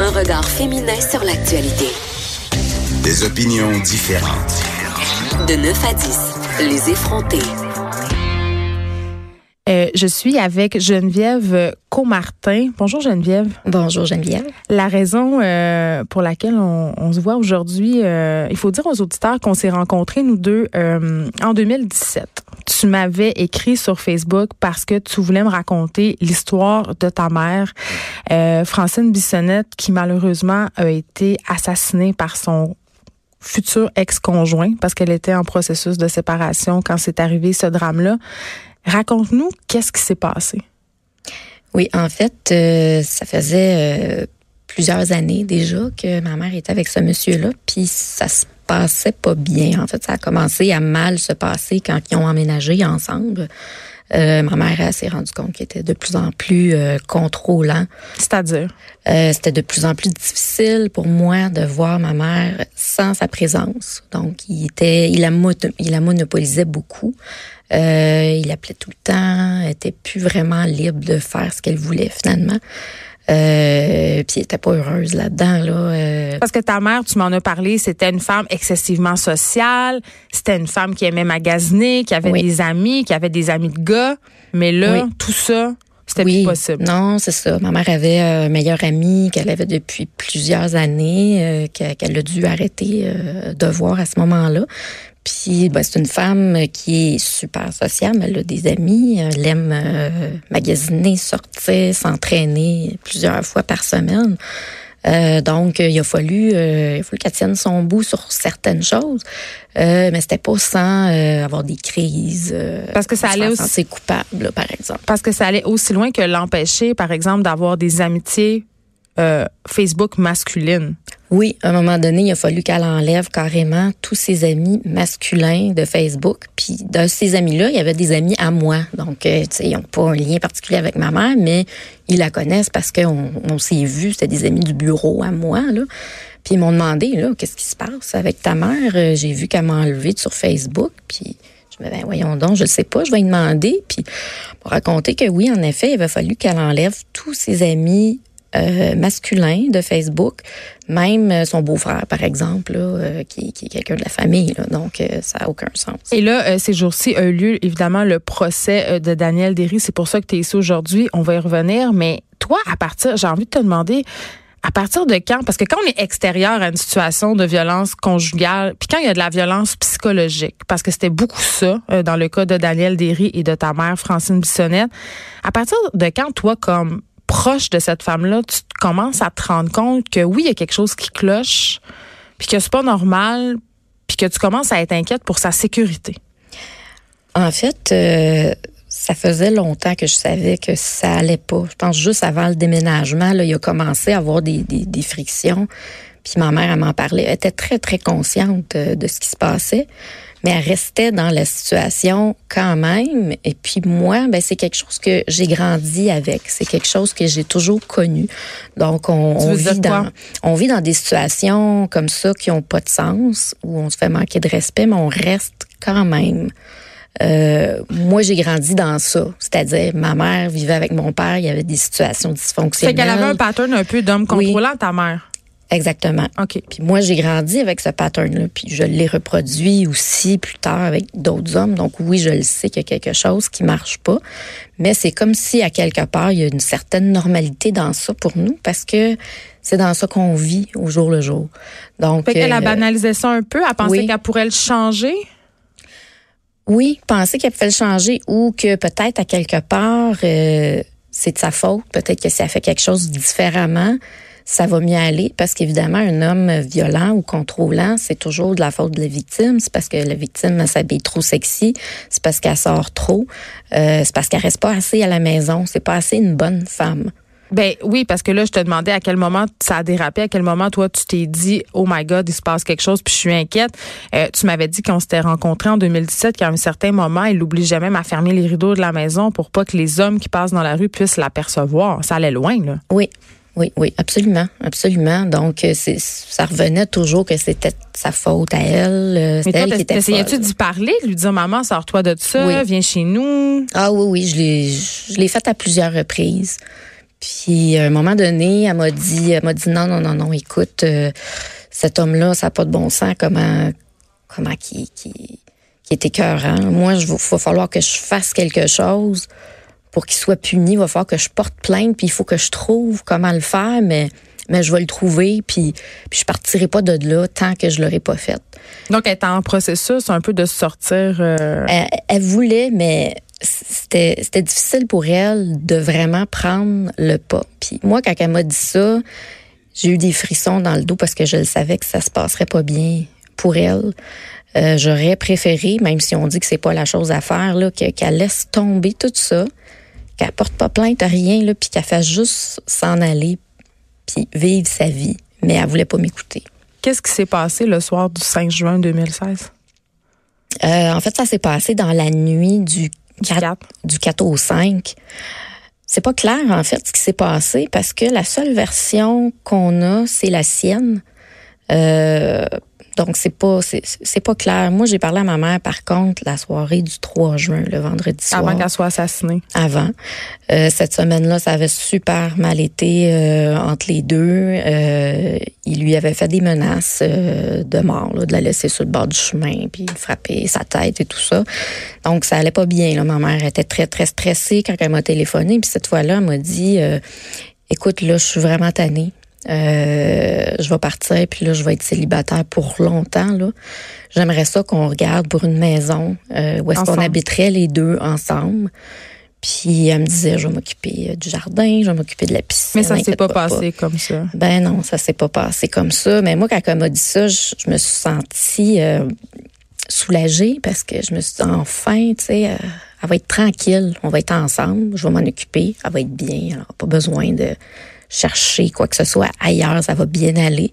Un regard féminin sur l'actualité. Des opinions différentes. De 9 à 10, les effrontés. Euh, je suis avec Geneviève Comartin. Bonjour Geneviève. Bonjour Geneviève. La raison euh, pour laquelle on, on se voit aujourd'hui, euh, il faut dire aux auditeurs qu'on s'est rencontrés nous deux euh, en 2017. Tu m'avais écrit sur Facebook parce que tu voulais me raconter l'histoire de ta mère, euh, Francine Bissonnette, qui malheureusement a été assassinée par son futur ex-conjoint parce qu'elle était en processus de séparation quand c'est arrivé ce drame-là. Raconte-nous qu'est-ce qui s'est passé. Oui, en fait, euh, ça faisait euh, plusieurs années déjà que ma mère était avec ce monsieur-là, puis ça se passait pas bien. En fait, ça a commencé à mal se passer quand ils ont emménagé ensemble. Euh, ma mère s'est rendue compte qu'il était de plus en plus euh, contrôlant. C'est-à-dire? Euh, c'était de plus en plus difficile pour moi de voir ma mère sans sa présence. Donc, il était, il la, il la monopolisait beaucoup. Euh, il appelait tout le temps, elle était plus vraiment libre de faire ce qu'elle voulait finalement. Euh, puis elle était pas heureuse là-dedans là. Euh. Parce que ta mère, tu m'en as parlé, c'était une femme excessivement sociale, c'était une femme qui aimait magasiner, qui avait Oui. des amis, qui avait des amis de gars, mais là, Oui. tout ça, c'était oui, plus possible. Non, c'est ça. Ma mère avait un meilleur ami qu'elle avait depuis plusieurs années, euh, que- qu'elle a dû arrêter euh, de voir à ce moment-là. Puis, ben, c'est une femme qui est super sociable. Elle a des amis. Elle aime euh, magasiner, sortir, s'entraîner plusieurs fois par semaine. Euh, donc, il a fallu, euh, il a fallu qu'elle tienne son bout sur certaines choses, euh, mais c'était pas sans euh, avoir des crises. euh, Parce que ça allait aussi- coupable, là, par exemple. Parce que ça allait aussi loin que l'empêcher, par exemple, d'avoir des amitiés euh, Facebook masculines. Oui, à un moment donné, il a fallu qu'elle enlève carrément tous ses amis masculins de Facebook. Puis de ces amis-là, il y avait des amis à moi. Donc, euh, tu sais, ils n'ont pas un lien particulier avec ma mère, mais ils la connaissent parce qu'on on s'est vus. C'était des amis du bureau à moi, là. Puis ils m'ont demandé, là, qu'est-ce qui se passe avec ta mère? Euh, J'ai vu qu'elle m'a enlevé sur Facebook. Puis je me dis, ben, voyons donc, je ne sais pas, je vais lui demander. Puis pour raconter que oui, en effet, il avait fallu qu'elle enlève tous ses amis euh, masculin de Facebook, même euh, son beau-frère, par exemple, là, euh, qui, qui est quelqu'un de la famille. Là, donc, euh, ça n'a aucun sens. Et là, ces jours-ci a eu lieu, évidemment, le procès de Daniel Derry. C'est pour ça que tu ici aujourd'hui. On va y revenir. Mais toi, à partir, j'ai envie de te demander, à partir de quand? Parce que quand on est extérieur à une situation de violence conjugale, puis quand il y a de la violence psychologique, parce que c'était beaucoup ça dans le cas de Daniel Derry et de ta mère, Francine Bissonnette, à partir de quand, toi, comme proche de cette femme-là, tu commences à te rendre compte que oui, il y a quelque chose qui cloche, puis que c'est pas normal, puis que tu commences à être inquiète pour sa sécurité. En fait, euh, ça faisait longtemps que je savais que ça allait pas. Je pense juste avant le déménagement, là, il a commencé à avoir des, des, frictions. Puis ma mère, elle m'en parlait. Elle était très, très consciente euh, de ce qui se passait. Mais elle restait dans la situation quand même. Et puis moi, ben, c'est quelque chose que j'ai grandi avec. C'est quelque chose que j'ai toujours connu. Donc, on, vit dans, on vit dans des situations comme ça qui ont pas de sens, où on se fait manquer de respect, mais on reste quand même. Euh, moi, j'ai grandi dans ça. C'est-à-dire, ma mère vivait avec mon père, il y avait des situations C'est dysfonctionnelles. qu'elle avait un pattern un peu d'homme Oui. contrôlant, ta mère. Exactement. OK. Puis moi, j'ai grandi avec ce pattern-là, puis je l'ai reproduit aussi plus tard avec d'autres hommes. Donc oui, je le sais qu'il y a quelque chose qui marche pas, mais c'est comme si à quelque part il y a une certaine normalité dans ça pour nous, parce que c'est dans ça qu'on vit au jour le jour. Donc Fait qu'elle a euh, banalisé ça un peu. Pensait oui. qu'elle pourrait le changer? Oui, penser qu'elle pouvait le changer ou que peut-être à quelque part euh, c'est de sa faute, peut-être que si elle fait quelque chose différemment, ça va mieux aller parce qu'évidemment un homme violent ou contrôlant, c'est toujours de la faute de la victime, c'est parce que la victime s'habille trop sexy, c'est parce qu'elle sort trop, euh, c'est parce qu'elle reste pas assez à la maison, c'est pas assez une bonne femme. Ben oui, parce que là, je te demandais à quel moment ça a dérapé, à quel moment toi tu t'es dit oh my God, il se passe quelque chose, puis je suis inquiète. Euh, tu m'avais dit qu'on s'était rencontrés en 2017, qu'à un certain moment, il l'obligeait même à fermer les rideaux de la maison pour pas que les hommes qui passent dans la rue puissent l'apercevoir. Ça allait loin, là. Oui, oui, oui, absolument, absolument. Donc, euh, c'est, ça revenait toujours que c'était sa faute à elle. euh, Mais C'était toi, elle qui était t'essayais-tu folle. d'y parler, de lui dire maman, sors-toi de ça, Oui. viens chez nous? Ah oui, oui, je l'ai, je l'ai fait à plusieurs reprises. Puis à un moment donné, elle m'a dit, elle m'a dit non, non, non, non, écoute, euh, cet homme-là, ça n'a pas de bon sens, comment, comment qui, qui, qui est écœurant. Moi, il va falloir que je fasse quelque chose pour qu'il soit puni. Il va falloir que je porte plainte, puis il faut que je trouve comment le faire, mais mais je vais le trouver, puis, puis je partirai pas de là tant que je l'aurai pas fait. Donc, elle est en processus un peu de sortir. Euh... Elle, elle, voulait, mais c'était c'était difficile pour elle de vraiment prendre le pas. Puis moi, quand elle m'a dit ça, j'ai eu des frissons dans le dos parce que je le savais que ça se passerait pas bien pour elle. Euh, J'aurais préféré, même si on dit que c'est pas la chose à faire, là, qu'elle laisse tomber tout ça, qu'elle porte pas plainte à rien, là, puis qu'elle fasse juste s'en aller, puis vivre sa vie. Mais elle voulait pas m'écouter. Qu'est-ce qui s'est passé le soir du 5 juin 2016? Euh, en fait, ça s'est passé dans la nuit du 4, du 4 au 5. C'est pas clair, en fait, ce qui s'est passé parce que la seule version qu'on a, c'est la sienne. Euh, donc, c'est pas, c'est pas clair. Moi, j'ai parlé à ma mère, par contre, la soirée du 3 juin, le vendredi soir. Avant qu'elle soit assassinée. Avant. Euh, cette semaine-là, ça avait super mal été euh, entre les deux. Euh, il lui avait fait des menaces euh, de mort, là, de la laisser sur le bord du chemin, puis frapper sa tête et tout ça. Donc, ça allait pas bien. Là. Ma mère était très, très stressée quand elle m'a téléphoné. Puis cette fois-là, elle m'a dit, écoute, là, je suis vraiment tannée. Euh, je vais partir, puis là, je vais être célibataire pour longtemps. Là. J'aimerais ça qu'on regarde pour une maison euh, où est-ce qu'on habiterait les deux ensemble. Puis elle me disait, je vais m'occuper euh, du jardin, je vais m'occuper de la piscine. Mais ça s'est pas passé comme ça. Ben non, ça s'est pas passé comme ça. Mais moi, quand elle m'a dit ça, je, me suis sentie euh, soulagée parce que je me suis dit, enfin, tu sais, elle va être tranquille, on va être ensemble, je vais m'en occuper, elle va être bien, alors pas besoin de chercher quoi que ce soit ailleurs, ça va bien aller.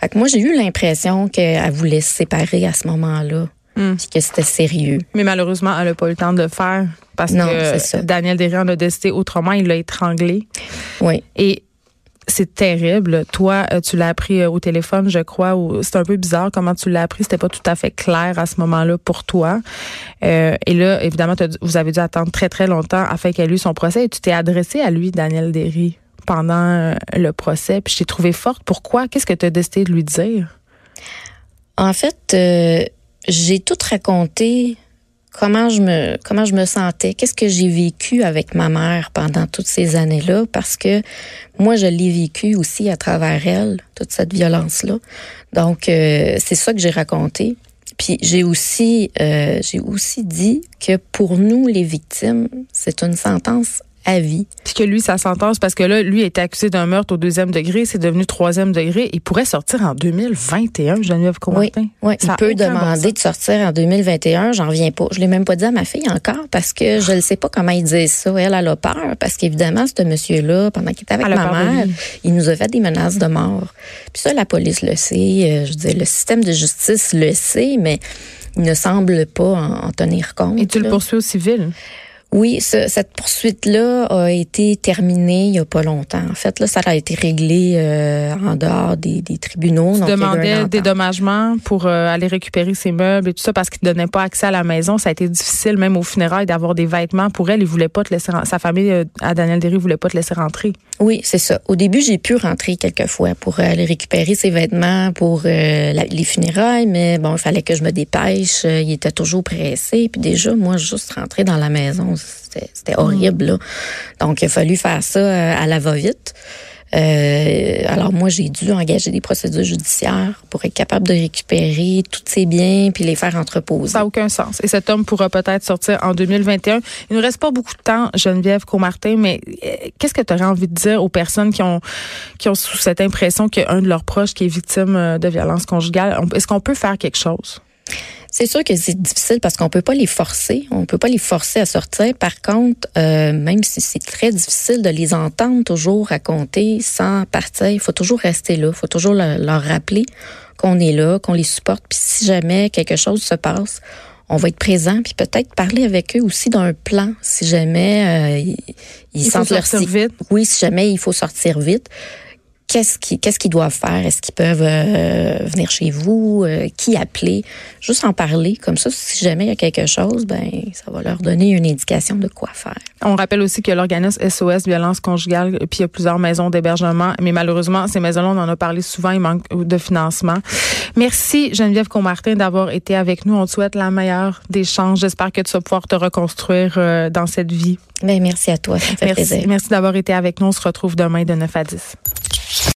Fait que moi, j'ai eu l'impression qu'elle voulait se séparer à ce moment-là. Mm. Puis que c'était sérieux. Mais malheureusement, elle n'a pas eu le temps de le faire parce non, que Daniel Derry en a décidé autrement. Il l'a étranglé. Oui. Et c'est terrible. Toi, euh, tu l'as appris euh, au téléphone, je crois. C'est un peu bizarre comment tu l'as appris. C'était pas tout à fait clair à ce moment-là pour toi. Euh, et là, évidemment, vous avez dû attendre très très longtemps afin qu'elle ait eu son procès. Et tu t'es adressé à lui, Daniel Derry pendant euh, le procès, puis je t'ai trouvé forte. Pourquoi? Qu'est-ce que tu as décidé de lui dire? En fait, euh, j'ai tout raconté comment je me comment je me sentais, qu'est-ce que j'ai vécu avec ma mère pendant toutes ces années-là parce que moi je l'ai vécu aussi à travers elle toute cette violence là. Donc euh, c'est ça que j'ai raconté. Puis j'ai aussi j'ai aussi dit que pour nous les victimes, c'est une sentence à vie. Puis que lui, sa sentence, parce que là, lui était accusé d'un meurtre au deuxième degré, c'est devenu troisième degré. Il pourrait sortir en 2021, Geneviève Comartin. Oui, oui. il peut demander de sortir en 2021. J'en reviens pas. Je l'ai même pas dit à ma fille encore parce que je ne sais pas comment il dit ça. Elle, elle a peur parce qu'évidemment, ce monsieur-là, pendant qu'il était avec ma mère, il nous a fait des menaces de mort. Puis ça, la police le sait. Euh, je dis, le système de justice le sait, mais il ne semble pas en, tenir compte. Et tu le poursuis au civil? Oui, ce, cette poursuite-là a été terminée il n'y a pas longtemps. En fait, là, ça a été réglé euh, en dehors des, des tribunaux. Tu demandais des dédommagement pour euh, aller récupérer ses meubles et tout ça parce qu'il ne donnait pas accès à la maison. Ça a été difficile, même au funérailles, d'avoir des vêtements pour elle. Il voulait pas te laisser Sa famille, euh, à Daniel Derry, voulait pas te laisser rentrer. Oui, c'est ça. Au début, j'ai pu rentrer quelques fois pour aller récupérer ses vêtements pour les funérailles, mais bon, il fallait que je me dépêche. il était toujours pressé. Puis déjà, moi, juste rentrer dans la maison, c'était horrible. Donc, il a fallu faire ça euh, à la va-vite. Euh, alors moi, j'ai dû engager des procédures judiciaires pour être capable de récupérer tous ces biens puis les faire entreposer. Ça n'a aucun sens. Et cet homme pourra peut-être sortir en 2021. Il ne reste pas beaucoup de temps, Geneviève Comartin, mais euh, qu'est-ce que tu aurais envie de dire aux personnes qui ont qui ont sous cette impression qu'un de leurs proches qui est victime de violence conjugale? Est-ce qu'on peut faire quelque chose? C'est sûr que c'est difficile parce qu'on peut pas les forcer. On peut pas les forcer à sortir. Par contre, euh, même si c'est très difficile de les entendre toujours raconter sans partir, il faut toujours rester là. Il faut toujours leur, rappeler qu'on est là, qu'on les supporte. Puis si jamais quelque chose se passe, on va être présent, puis peut-être parler avec eux aussi d'un plan, si jamais euh, ils, il sentent leur vite. Oui, si jamais il faut sortir vite qu'est-ce qu'ils doivent faire? Est-ce qu'ils peuvent euh, venir chez vous? Euh, Qui appeler? Juste en parler comme ça. Si jamais il y a quelque chose, ben ça va leur donner une indication de quoi faire. On rappelle aussi que l'organisme SOS violence conjugale, puis il y a plusieurs maisons d'hébergement, mais malheureusement ces maisons-là, on en a parlé souvent, il manque de financement. Merci Geneviève Comartin d'avoir été avec nous. On te souhaite la meilleure des chances. J'espère que tu vas pouvoir te reconstruire euh, dans cette vie. Ben merci à toi. Ça fait merci, plaisir. merci d'avoir été avec nous. On se retrouve demain de 9 à 10.